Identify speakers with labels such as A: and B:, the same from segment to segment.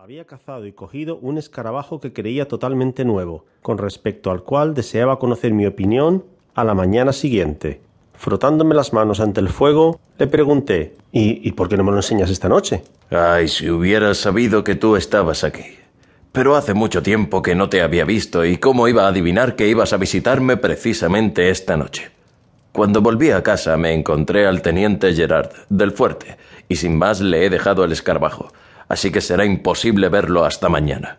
A: Había cazado y cogido un escarabajo que creía totalmente nuevo, con respecto al cual deseaba conocer mi opinión a la mañana siguiente. Frotándome las manos ante el fuego, le pregunté ¿Y, ¿Y por qué no me lo enseñas esta noche?
B: Ay, si hubiera sabido que tú estabas aquí. Pero hace mucho tiempo que no te había visto y cómo iba a adivinar que ibas a visitarme precisamente esta noche. Cuando volví a casa me encontré al teniente Gerard, del fuerte, y sin más le he dejado el escarabajo así que será imposible verlo hasta mañana.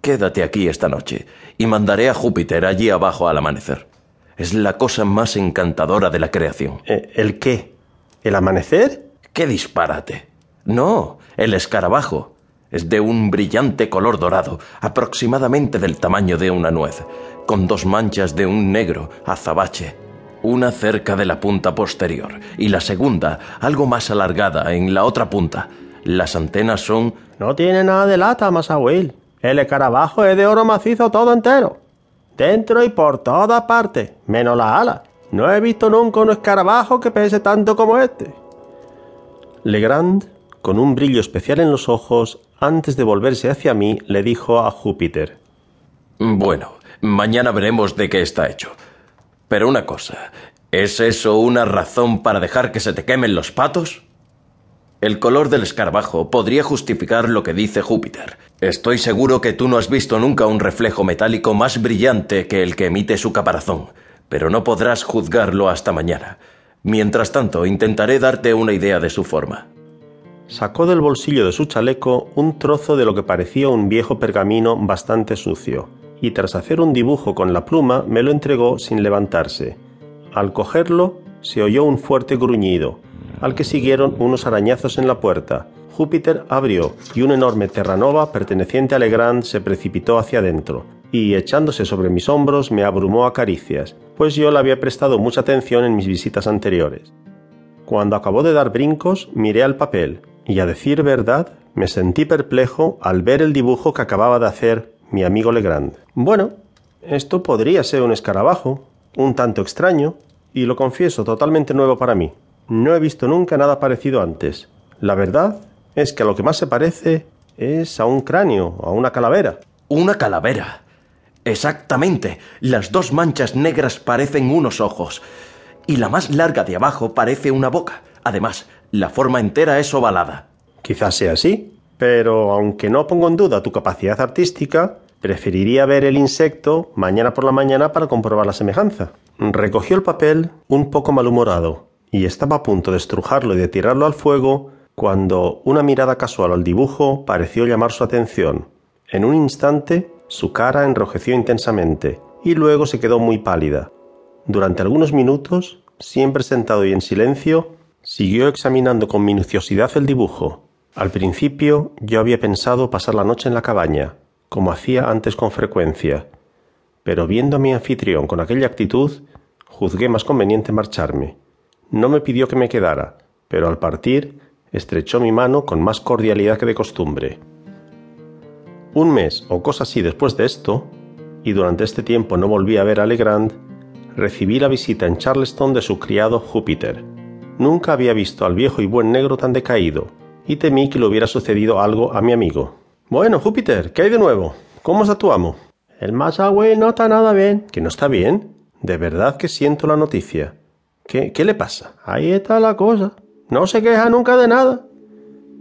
B: Quédate aquí esta noche y mandaré a Júpiter allí abajo al amanecer. Es la cosa más encantadora de la creación.
A: Eh, ¿El qué? ¿El amanecer?
B: ¡Qué disparate! No, el escarabajo. Es de un brillante color dorado, aproximadamente del tamaño de una nuez, con dos manchas de un negro azabache, una cerca de la punta posterior y la segunda algo más alargada en la otra punta, las antenas son...
A: No tiene nada de lata, Will. El escarabajo es de oro macizo todo entero. Dentro y por todas partes, menos la ala. No he visto nunca un escarabajo que pese tanto como este. Legrand, con un brillo especial en los ojos, antes de volverse hacia mí, le dijo a Júpiter.
B: Bueno, mañana veremos de qué está hecho. Pero una cosa, ¿es eso una razón para dejar que se te quemen los patos? El color del escarabajo podría justificar lo que dice Júpiter. Estoy seguro que tú no has visto nunca un reflejo metálico más brillante que el que emite su caparazón, pero no podrás juzgarlo hasta mañana. Mientras tanto, intentaré darte una idea de su forma.
A: Sacó del bolsillo de su chaleco un trozo de lo que parecía un viejo pergamino bastante sucio, y tras hacer un dibujo con la pluma me lo entregó sin levantarse. Al cogerlo, se oyó un fuerte gruñido, al que siguieron unos arañazos en la puerta. Júpiter abrió y una enorme terranova perteneciente a Legrand se precipitó hacia adentro, y echándose sobre mis hombros me abrumó a caricias, pues yo le había prestado mucha atención en mis visitas anteriores. Cuando acabó de dar brincos, miré al papel, y a decir verdad, me sentí perplejo al ver el dibujo que acababa de hacer mi amigo Legrand. Bueno, esto podría ser un escarabajo, un tanto extraño, y lo confieso totalmente nuevo para mí. No he visto nunca nada parecido antes. La verdad es que a lo que más se parece es a un cráneo, a una calavera.
B: Una calavera. Exactamente. Las dos manchas negras parecen unos ojos. Y la más larga de abajo parece una boca. Además, la forma entera es ovalada.
A: Quizás sea así, pero aunque no pongo en duda tu capacidad artística, preferiría ver el insecto mañana por la mañana para comprobar la semejanza. Recogió el papel un poco malhumorado y estaba a punto de estrujarlo y de tirarlo al fuego cuando una mirada casual al dibujo pareció llamar su atención. En un instante su cara enrojeció intensamente y luego se quedó muy pálida. Durante algunos minutos, siempre sentado y en silencio, siguió examinando con minuciosidad el dibujo. Al principio yo había pensado pasar la noche en la cabaña, como hacía antes con frecuencia, pero viendo a mi anfitrión con aquella actitud, juzgué más conveniente marcharme. No me pidió que me quedara, pero al partir estrechó mi mano con más cordialidad que de costumbre. Un mes o cosa así después de esto, y durante este tiempo no volví a ver a Legrand, recibí la visita en Charleston de su criado Júpiter. Nunca había visto al viejo y buen negro tan decaído, y temí que le hubiera sucedido algo a mi amigo. Bueno, Júpiter, ¿qué hay de nuevo? ¿Cómo está tu amo? El más no está nada bien. ¿Que no está bien? De verdad que siento la noticia. ¿Qué, ¿Qué le pasa? Ahí está la cosa. No se queja nunca de nada.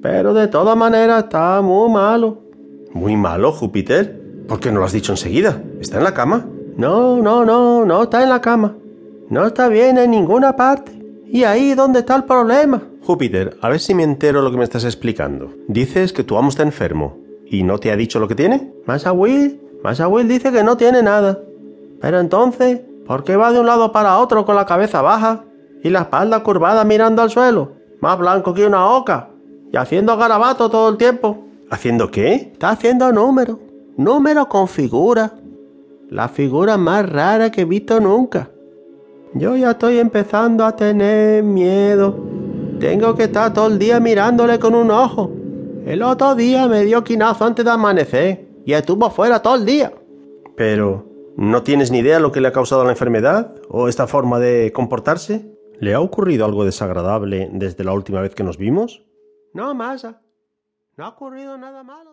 A: Pero de todas maneras está muy malo. ¿Muy malo, Júpiter? ¿Por qué no lo has dicho enseguida? ¿Está en la cama? No, no, no, no está en la cama. No está bien en ninguna parte. ¿Y ahí dónde está el problema? Júpiter, a ver si me entero lo que me estás explicando. Dices que tu amo está enfermo. ¿Y no te ha dicho lo que tiene? Masa Will, Masa Will dice que no tiene nada. Pero entonces, ¿Por qué va de un lado para otro con la cabeza baja y la espalda curvada mirando al suelo? Más blanco que una oca. Y haciendo garabato todo el tiempo. ¿Haciendo qué? Está haciendo números. Números con figuras. La figura más rara que he visto nunca. Yo ya estoy empezando a tener miedo. Tengo que estar todo el día mirándole con un ojo. El otro día me dio quinazo antes de amanecer y estuvo fuera todo el día. Pero, ¿No tienes ni idea lo que le ha causado la enfermedad o esta forma de comportarse? ¿Le ha ocurrido algo desagradable desde la última vez que nos vimos? No, Masa. No ha ocurrido nada malo.